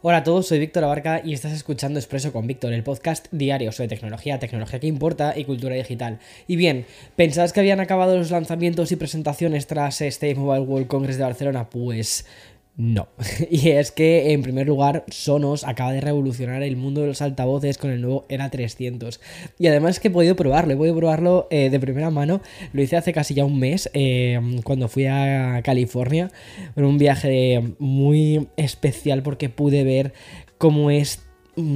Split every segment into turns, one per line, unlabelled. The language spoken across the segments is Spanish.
Hola a todos, soy Víctor Abarca y estás escuchando Expreso con Víctor, el podcast diario sobre tecnología, tecnología que importa y cultura digital. Y bien, ¿pensabas que habían acabado los lanzamientos y presentaciones tras este Mobile World Congress de Barcelona? Pues no. Y es que, en primer lugar, Sonos acaba de revolucionar el mundo de los altavoces con el nuevo Era 300. Y además que he podido probarlo, he podido probarlo eh, de primera mano. Lo hice hace casi ya un mes, eh, cuando fui a California. Un viaje muy especial porque pude ver cómo es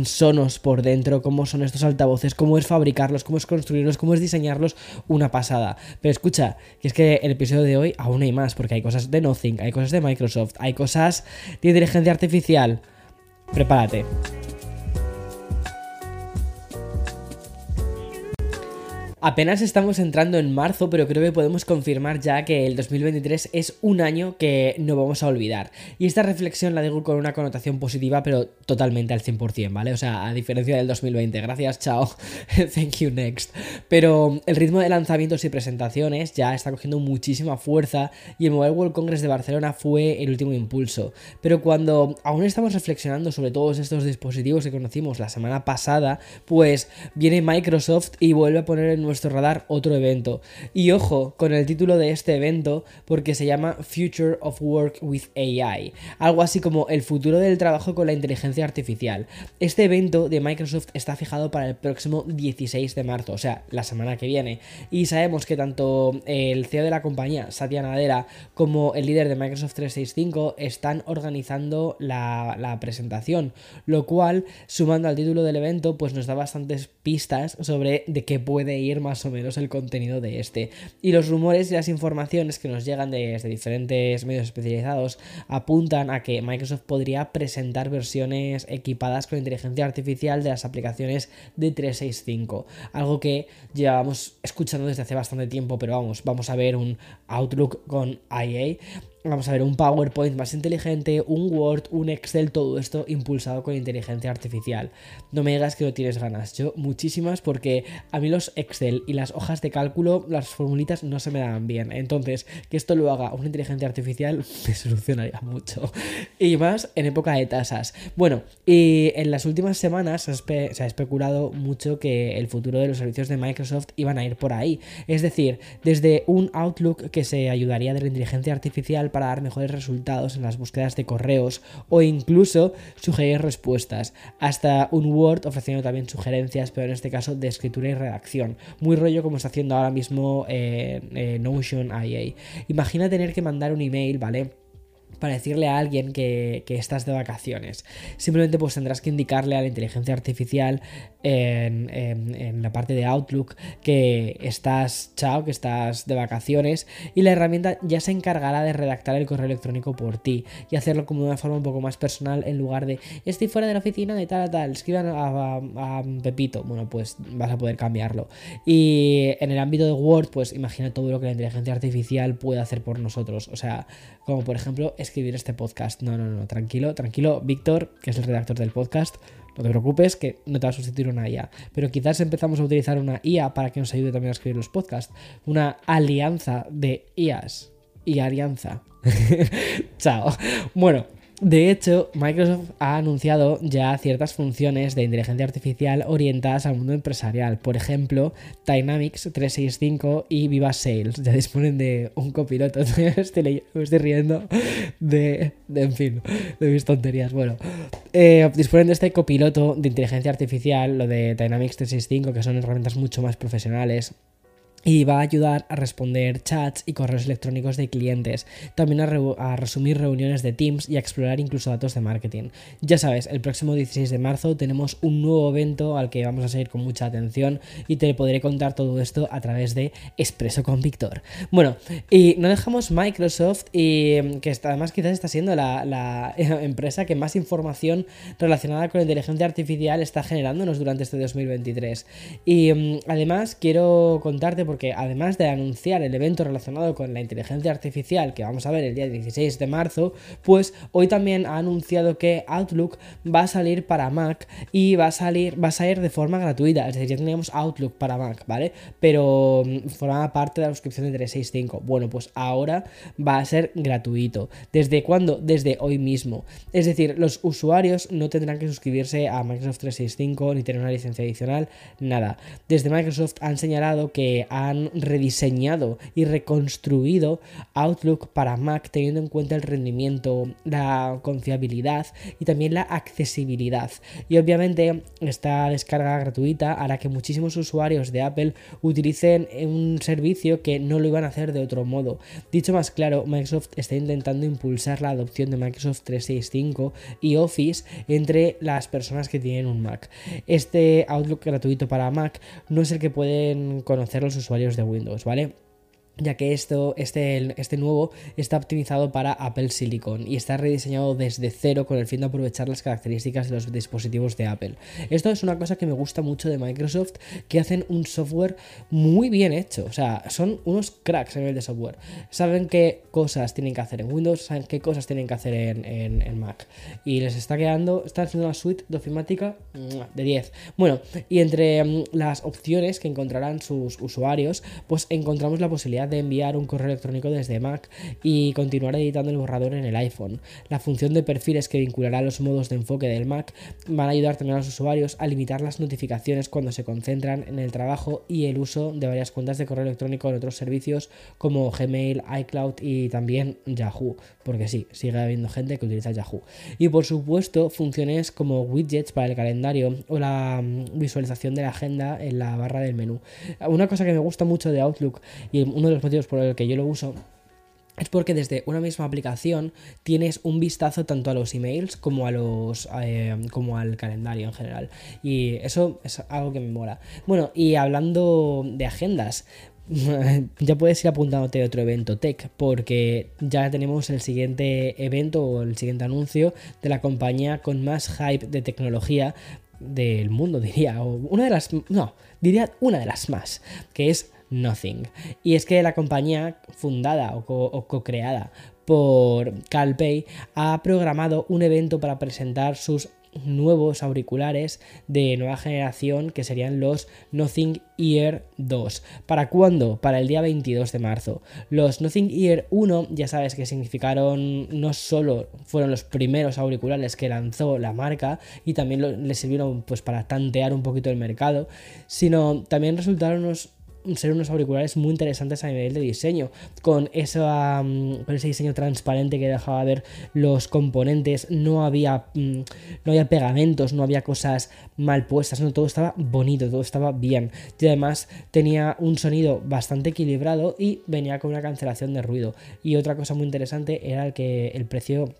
sonos por dentro, cómo son estos altavoces, cómo es fabricarlos, cómo es construirlos, cómo es diseñarlos, una pasada. Pero escucha, que es que el episodio de hoy aún hay más, porque hay cosas de Nothing, hay cosas de Microsoft, hay cosas de inteligencia artificial. Prepárate. Apenas estamos entrando en marzo, pero creo que podemos confirmar ya que el 2023 es un año que no vamos a olvidar. Y esta reflexión la digo con una connotación positiva, pero totalmente al 100%, ¿vale? O sea, a diferencia del 2020. Gracias, chao. Thank you, next. Pero el ritmo de lanzamientos y presentaciones ya está cogiendo muchísima fuerza y el Mobile World Congress de Barcelona fue el último impulso. Pero cuando aún estamos reflexionando sobre todos estos dispositivos que conocimos la semana pasada, pues viene Microsoft y vuelve a poner en nuestro radar otro evento. Y ojo con el título de este evento porque se llama Future of Work with AI, algo así como el futuro del trabajo con la inteligencia artificial. Este evento de Microsoft está fijado para el próximo 16 de marzo, o sea, la semana que viene. Y sabemos que tanto el CEO de la compañía, Satya Nadella, como el líder de Microsoft 365 están organizando la, la presentación, lo cual, sumando al título del evento, pues nos da bastantes pistas sobre de qué puede ir más o menos el contenido de este. Y los rumores y las informaciones que nos llegan desde diferentes medios especializados apuntan a que Microsoft podría presentar versiones equipadas con inteligencia artificial de las aplicaciones de 365. Algo que llevábamos escuchando desde hace bastante tiempo, pero vamos, vamos a ver un Outlook con IA Vamos a ver un PowerPoint más inteligente, un Word, un Excel, todo esto impulsado con inteligencia artificial. No me digas que no tienes ganas, yo muchísimas porque a mí los Excel y las hojas de cálculo, las formulitas no se me dan bien. Entonces, que esto lo haga una inteligencia artificial me solucionaría mucho. Y más en época de tasas. Bueno, y en las últimas semanas se ha especulado mucho que el futuro de los servicios de Microsoft iban a ir por ahí. Es decir, desde un Outlook que se ayudaría de la inteligencia artificial para dar mejores resultados en las búsquedas de correos o incluso sugerir respuestas, hasta un Word ofreciendo también sugerencias, pero en este caso de escritura y redacción. Muy rollo como está haciendo ahora mismo eh, eh, Notion IA. Imagina tener que mandar un email, ¿vale? Para decirle a alguien que, estás de vacaciones. Simplemente pues tendrás que indicarle a la inteligencia artificial en, la parte de Outlook que estás chao, que estás de vacaciones y la herramienta ya se encargará de redactar el correo electrónico por ti y hacerlo como de una forma un poco más personal en lugar de estoy fuera de la oficina de tal a tal, escriban a, Pepito, bueno pues vas a poder cambiarlo. Y en el ámbito de Word pues imagina todo lo que la inteligencia artificial puede hacer por nosotros, o sea, como por ejemplo escribir este podcast. No, no, no, tranquilo, tranquilo. Víctor, que es el redactor del podcast, no te preocupes que no te va a sustituir una IA. Pero quizás empezamos a utilizar una IA para que nos ayude también a escribir los podcasts. Una alianza de IAs. Y alianza. Chao. Bueno, de hecho, Microsoft ha anunciado ya ciertas funciones de inteligencia artificial orientadas al mundo empresarial. Por ejemplo, Dynamics 365 y Viva Sales ya disponen de un copiloto. me estoy, riendo de, en fin, de mis tonterías. Bueno, eh, disponen de este copiloto de inteligencia artificial, lo de Dynamics 365, que son herramientas mucho más profesionales y va a ayudar a responder chats y correos electrónicos de clientes, también a, resumir reuniones de Teams y a explorar incluso datos de marketing. Ya sabes, el próximo 16 de marzo tenemos un nuevo evento al que vamos a seguir con mucha atención y te podré contar todo esto a través de Expreso con Víctor. Bueno, y no dejamos Microsoft y que además quizás está siendo la, empresa que más información relacionada con la inteligencia artificial está generándonos durante este 2023. Y mm, además quiero contarte Porque además de anunciar el evento relacionado con la inteligencia artificial que vamos a ver el día 16 de marzo, pues hoy también ha anunciado que Outlook va a salir para Mac y va a salir, va a salir de forma gratuita. Es decir, ya teníamos Outlook para Mac, ¿vale? Pero mm, formaba parte de la suscripción de 365. Bueno, pues ahora va a ser gratuito. ¿Desde cuándo? Desde hoy mismo. Es decir, los usuarios no tendrán que suscribirse a Microsoft 365 ni tener una licencia adicional, nada. Desde Microsoft han señalado que han rediseñado y reconstruido Outlook para Mac teniendo en cuenta el rendimiento, la confiabilidad y también la accesibilidad. Y obviamente esta descarga gratuita hará que muchísimos usuarios de Apple utilicen un servicio que no lo iban a hacer de otro modo. Dicho más claro, Microsoft está intentando impulsar la adopción de Microsoft 365 y Office entre las personas que tienen un Mac. Este Outlook gratuito para Mac no es el que pueden conocer los usuarios de Windows, ¿vale? Ya que esto, este, este nuevo está optimizado para Apple Silicon y está rediseñado desde cero con el fin de aprovechar las características de los dispositivos de Apple. Esto es una cosa que me gusta mucho de Microsoft, que hacen un software muy bien hecho, o sea, son unos cracks a nivel de software. Saben qué cosas tienen que hacer en Windows, saben qué cosas tienen que hacer en, en, Mac. Y les está quedando, están haciendo una suite de ofimática de 10. Bueno, y entre mm, las opciones que encontrarán sus usuarios, pues encontramos la posibilidad de enviar un correo electrónico desde Mac y continuar editando el borrador en el iPhone. La función de perfiles que vinculará los modos de enfoque del Mac van a ayudar también a los usuarios a limitar las notificaciones cuando se concentran en el trabajo y el uso de varias cuentas de correo electrónico en otros servicios como Gmail, iCloud y también Yahoo, porque sí, sigue habiendo gente que utiliza Yahoo. Y por supuesto, funciones como widgets para el calendario o la mm, visualización de la agenda en la barra del menú. Una cosa que me gusta mucho de Outlook y uno de los motivos por el que yo lo uso es porque desde una misma aplicación tienes un vistazo tanto a los emails como a los eh, como al calendario en general. Y eso es algo que me mola. Bueno y hablando de agendas ya puedes ir apuntándote a otro evento tech porque ya tenemos el siguiente evento o el siguiente anuncio de la compañía con más hype de tecnología del mundo diría o una de las no diría una de las más que es Nothing. Y es que la compañía fundada o co-creada por CalPay ha programado un evento para presentar sus nuevos auriculares de nueva generación que serían los Nothing Ear 2. ¿Para cuándo? Para el día 22 de marzo. Los Nothing Ear 1 ya sabes que significaron no solo fueron los primeros auriculares que lanzó la marca y también le sirvieron pues para tantear un poquito el mercado, sino también resultaron unos ser unos auriculares muy interesantes a nivel de diseño, mm, con ese diseño transparente que dejaba ver los componentes, no había, mm, no había pegamentos, no había cosas mal puestas, no, todo estaba bonito, todo estaba bien. Y además tenía un sonido bastante equilibrado y venía con una cancelación de ruido. Y otra cosa muy interesante era el que el precio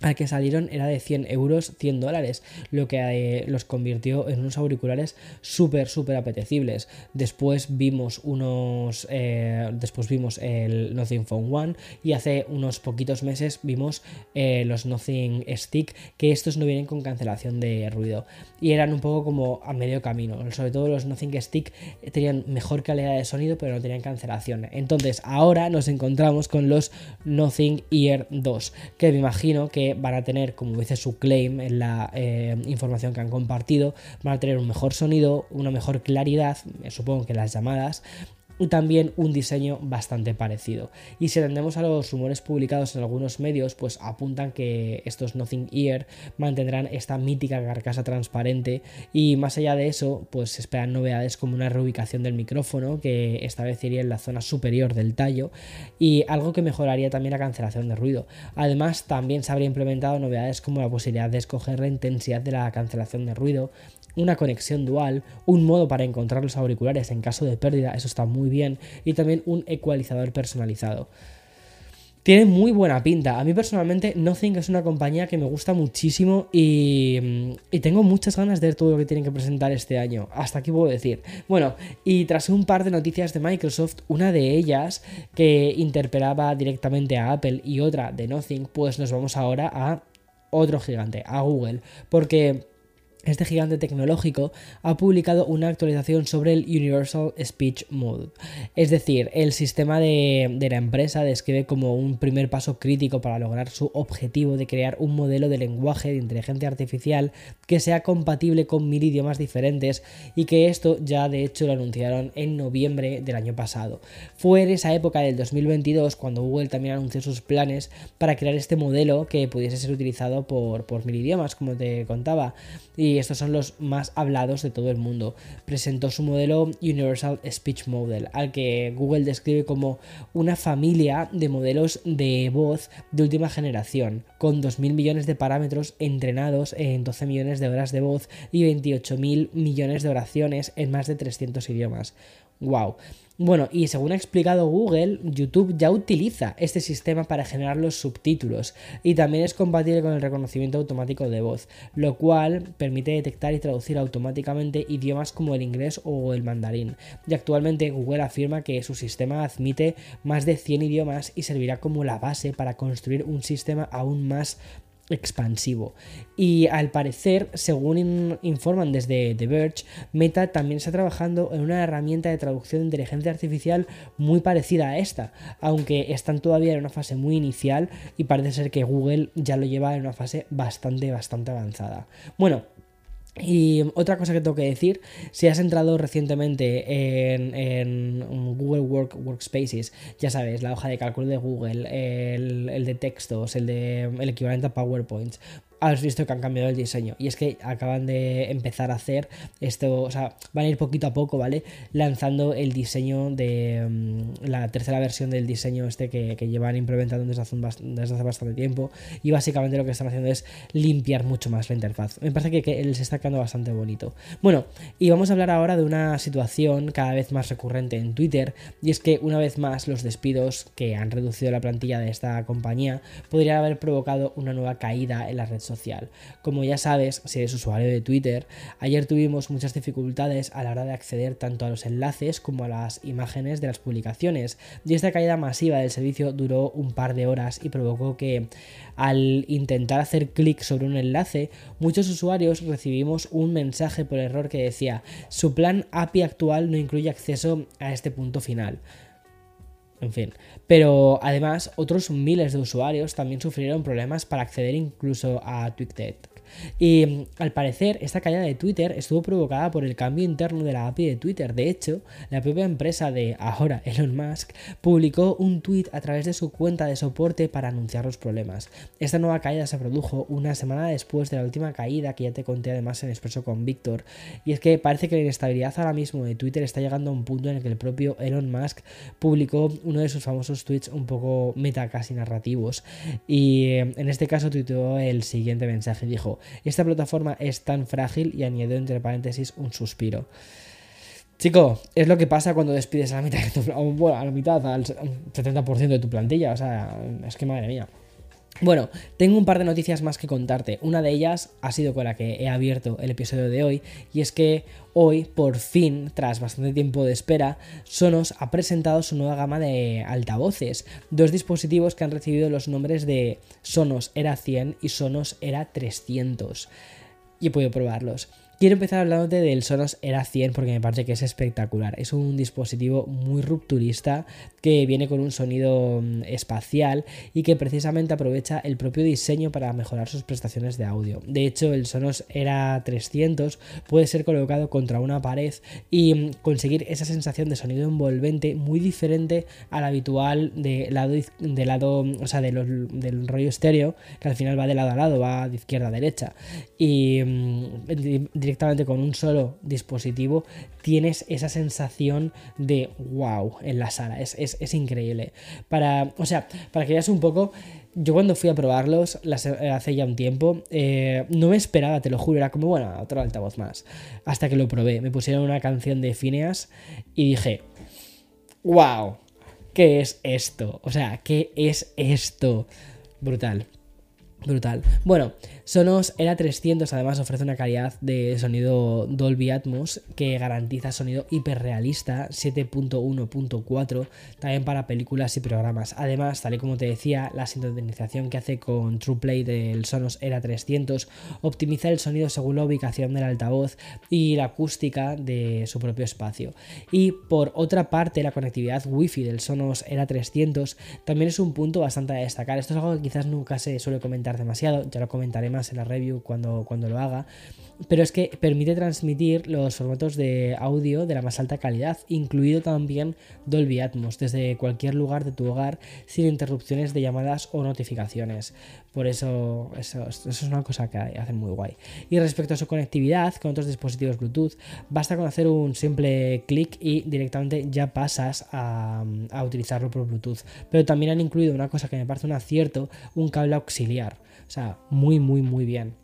al que salieron era de 100 euros, 100 dólares, lo que eh, los convirtió en unos auriculares súper, súper apetecibles. Después vimos unos, eh, después vimos el Nothing Phone One y hace unos poquitos meses vimos eh, los Nothing Stick, que estos no vienen con cancelación de ruido y eran un poco como a medio camino. Sobre todo los Nothing Stick tenían mejor calidad de sonido, pero no tenían cancelación. Entonces ahora nos encontramos con los Nothing Ear 2, que me imagino van a tener, como dice su claim en la eh, información que han compartido, van a tener un mejor sonido, una mejor claridad, supongo que las llamadas, también un diseño bastante parecido. Y si atendemos a los rumores publicados en algunos medios, pues apuntan que estos Nothing Ear mantendrán esta mítica carcasa transparente y más allá de eso, pues se esperan novedades como una reubicación del micrófono que esta vez iría en la zona superior del tallo y algo que mejoraría también la cancelación de ruido. Además, también se habría implementado novedades como la posibilidad de escoger la intensidad de la cancelación de ruido una conexión dual, un modo para encontrar los auriculares en caso de pérdida, eso está muy bien, y también un ecualizador personalizado. Tiene muy buena pinta. A mí personalmente Nothing es una compañía que me gusta muchísimo y, y, tengo muchas ganas de ver todo lo que tienen que presentar este año. Hasta aquí puedo decir. Bueno, y tras un par de noticias de Microsoft, una de ellas que interpelaba directamente a Apple y otra de Nothing, pues nos vamos ahora a otro gigante, a Google. Porque este gigante tecnológico ha publicado una actualización sobre el Universal Speech Mode. Es decir, el sistema de, la empresa describe como un primer paso crítico para lograr su objetivo de crear un modelo de lenguaje de inteligencia artificial que sea compatible con mil idiomas diferentes y que esto ya de hecho lo anunciaron en noviembre del año pasado. Fue en esa época del 2022 cuando Google también anunció sus planes para crear este modelo que pudiese ser utilizado por, por mil idiomas, como te contaba. Y y estos son los más hablados de todo el mundo. Presentó su modelo Universal Speech Model, al que Google describe como una familia de modelos de voz de última generación, con 2.000 millones de parámetros entrenados en 12 millones de horas de voz y 28.000 millones de oraciones en más de 300 idiomas. ¡Wow! Bueno, y según ha explicado Google, YouTube ya utiliza este sistema para generar los subtítulos y también es compatible con el reconocimiento automático de voz, lo cual permite detectar y traducir automáticamente idiomas como el inglés o el mandarín. Y actualmente Google afirma que su sistema admite más de 100 idiomas y servirá como la base para construir un sistema aún más expansivo. Y al parecer, según informan desde The Verge, Meta también está trabajando en una herramienta de traducción de inteligencia artificial muy parecida a esta, aunque están todavía en una fase muy inicial y parece ser que Google ya lo lleva en una fase bastante, bastante avanzada. Bueno, y otra cosa que tengo que decir, si has entrado recientemente en, Google Work Workspaces, ya sabes, la hoja de cálculo de Google, el, el de textos, el de el equivalente a PowerPoint, has visto que han cambiado el diseño. Y es que acaban de empezar a hacer esto, o sea, van a ir poquito a poco, ¿vale? Lanzando el diseño de mm, la tercera versión del diseño este que, llevan implementando desde hace, desde hace, bastante tiempo. Y básicamente lo que están haciendo es limpiar mucho más la interfaz. Me parece que, que les está quedando bastante bonito. Bueno, y vamos a hablar ahora de una situación cada vez más recurrente en Twitter. Y es que una vez más los despidos que han reducido la plantilla de esta compañía podrían haber provocado una nueva caída en la red social como ya sabes, si eres usuario de Twitter, ayer tuvimos muchas dificultades a la hora de acceder tanto a los enlaces como a las imágenes de las publicaciones. Y esta caída masiva del servicio duró un par de horas y provocó que al intentar hacer clic sobre un enlace, muchos usuarios recibimos un mensaje por error que decía su plan API actual no incluye acceso a este punto final. En fin. Pero además, otros miles de usuarios también sufrieron problemas para acceder incluso a Twitter. Y mm, al parecer, esta caída de Twitter estuvo provocada por el cambio interno de la API de Twitter. De hecho, la propia empresa de ahora Elon Musk publicó un tweet a través de su cuenta de soporte para anunciar los problemas. Esta nueva caída se produjo una semana después de la última caída que ya te conté además en Expreso con Víctor. Y es que parece que la inestabilidad ahora mismo de Twitter está llegando a un punto en el que el propio Elon Musk publicó uno de sus famosos tweets un poco meta casi narrativos. Y eh, en este caso tuiteó el siguiente mensaje. Dijo, esta plataforma es tan frágil y añadió entre paréntesis un suspiro. Chico, es lo que pasa cuando despides a la mitad, de tu, bueno, a la mitad, al 70% de tu plantilla. O sea, es que madre mía. Bueno, tengo un par de noticias más que contarte. Una de ellas ha sido con la que he abierto el episodio de hoy, y es que hoy, por fin, tras bastante tiempo de espera, Sonos ha presentado su nueva gama de altavoces, dos dispositivos que han recibido los nombres de Sonos Era 100 y Sonos Era 300. Y he podido probarlos. Quiero empezar hablándote del Sonos Era 100 porque me parece que es espectacular. Es un dispositivo muy rupturista que viene con un sonido mm, espacial y que precisamente aprovecha el propio diseño para mejorar sus prestaciones de audio. De hecho, el Sonos Era 300 puede ser colocado contra una pared y mm, conseguir esa sensación de sonido envolvente muy diferente al habitual de lado, de lado o sea, del rollo estéreo, que al final va de lado a lado, va de izquierda a derecha. Y mm, directamente con un solo dispositivo, tienes esa sensación de wow en la sala. Es, increíble. Para, o sea, para que veas un poco, yo cuando fui a probarlos hace ya un tiempo, eh, no me esperaba, te lo juro, era como, bueno, otro altavoz más. Hasta que lo probé, me pusieron una canción de Phineas y dije, wow, ¿qué es esto? O sea, ¿qué es esto? Brutal. Brutal. Bueno, Sonos Era 300 además ofrece una calidad de sonido Dolby Atmos que garantiza sonido hiperrealista 7.1.4 también para películas y programas. Además, tal y como te decía, la sintonización que hace con TruePlay del Sonos Era 300 optimiza el sonido según la ubicación del altavoz y la acústica de su propio espacio. Y por otra parte, la conectividad Wi-Fi del Sonos Era 300 también es un punto bastante a destacar. Esto es algo que quizás nunca se suele comentar demasiado, ya lo comentaré más en la review cuando, cuando lo haga, pero es que permite transmitir los formatos de audio de la más alta calidad, incluido también Dolby Atmos, desde cualquier lugar de tu hogar sin interrupciones de llamadas o notificaciones. Por eso, eso, es una cosa que hacen muy guay. Y respecto a su conectividad con otros dispositivos Bluetooth, basta con hacer un simple clic y directamente ya pasas a, a utilizarlo por Bluetooth. Pero también han incluido una cosa que me parece un acierto, un cable auxiliar. O sea, muy, muy, muy bien.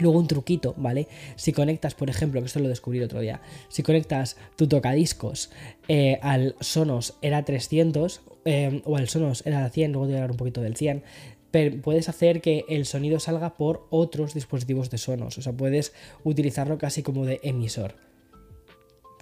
Luego un truquito, ¿vale? Si conectas, por ejemplo, que esto lo descubrí otro día, si conectas tu tocadiscos eh, al Sonos Era 300 eh, o al Sonos Era 100, luego te voy a hablar un poquito del 100, puedes hacer que el sonido salga por otros dispositivos de Sonos, o sea, puedes utilizarlo casi como de emisor.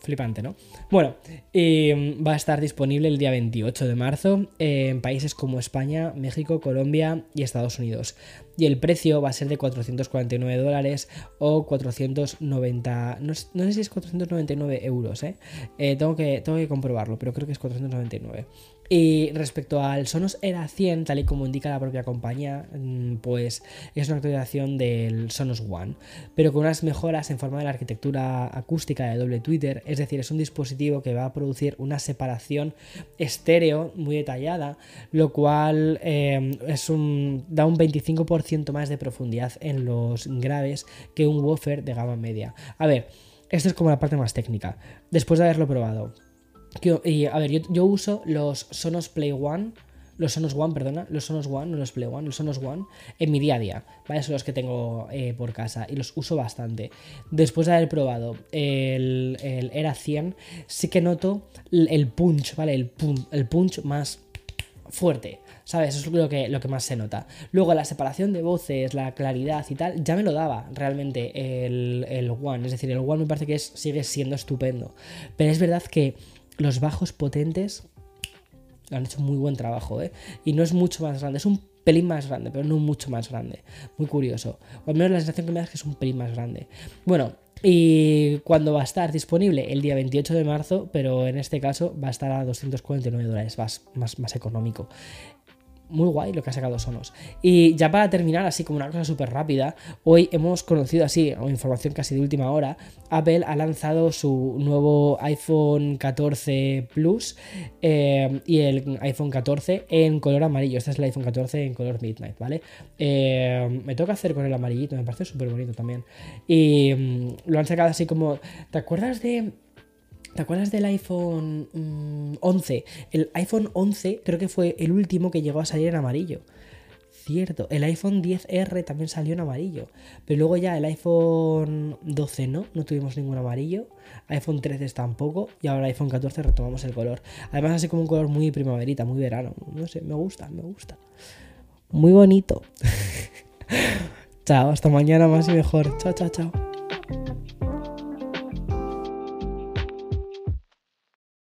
Flipante, ¿no? Bueno, em, va a estar disponible el día 28 de marzo en países como España, México, Colombia y Estados Unidos. Y el precio va a ser de 449 dólares o 490... No, sé si es 499 euros, ¿eh? ¿eh? tengo, que, tengo que comprobarlo, pero creo que es 499. Y respecto al Sonos Era 100, tal y como indica la propia compañía, mm, pues es una actualización del Sonos One, pero con unas mejoras en forma de la arquitectura acústica de doble Twitter, es decir, es un dispositivo que va a producir una separación estéreo muy detallada, lo cual eh, es un, da un 25% más de profundidad en los graves que un woofer de gama media. A ver, esto es como la parte más técnica. Después de haberlo probado, y a ver, yo, uso los Sonos Play One, los Sonos One, perdona, los Sonos One, no los Play One, los Sonos One, en mi día a día, ¿vale? Son los que tengo eh, por casa y los uso bastante. Después de haber probado el, el Era 100, sí que noto el punch, ¿vale? El, el punch más fuerte. ¿Sabes? Eso es lo que, lo que más se nota. Luego, la separación de voces, la claridad y tal, ya me lo daba realmente el, el One. Es decir, el One me parece que es, sigue siendo estupendo. Pero es verdad que los bajos potentes han hecho muy buen trabajo, ¿eh? Y no es mucho más grande, es un pelín más grande, pero no mucho más grande. Muy curioso. O al menos la sensación que me da es que es un pelín más grande. Bueno, y cuando va a estar disponible el día 28 de marzo, pero en este caso va a estar a 249 dólares, más, más, más económico muy guay lo que ha sacado Sonos. Y ya para terminar, así como una cosa súper rápida, hoy hemos conocido así, o información casi de última hora, Apple ha lanzado su nuevo iPhone 14 Plus eh, y el iPhone 14 en color amarillo. Este es el iPhone 14 en color Midnight, ¿vale? Eh, me toca hacer con el amarillito, me parece súper bonito también. Y mm, lo han sacado así como... ¿Te acuerdas de ¿Te acuerdas del iPhone 11? Mm, el iPhone 11 creo que fue el último que llegó a salir en amarillo. Cierto, el iPhone 10R también salió en amarillo. Pero luego ya el iPhone 12 no, no tuvimos ningún amarillo. iPhone 13 tampoco. Y ahora el iPhone 14 retomamos el color. Además así como un color muy primaverita, muy verano. No sé, me gusta, me gusta. Muy bonito. chao, hasta mañana más y mejor. Chao, chao, chao.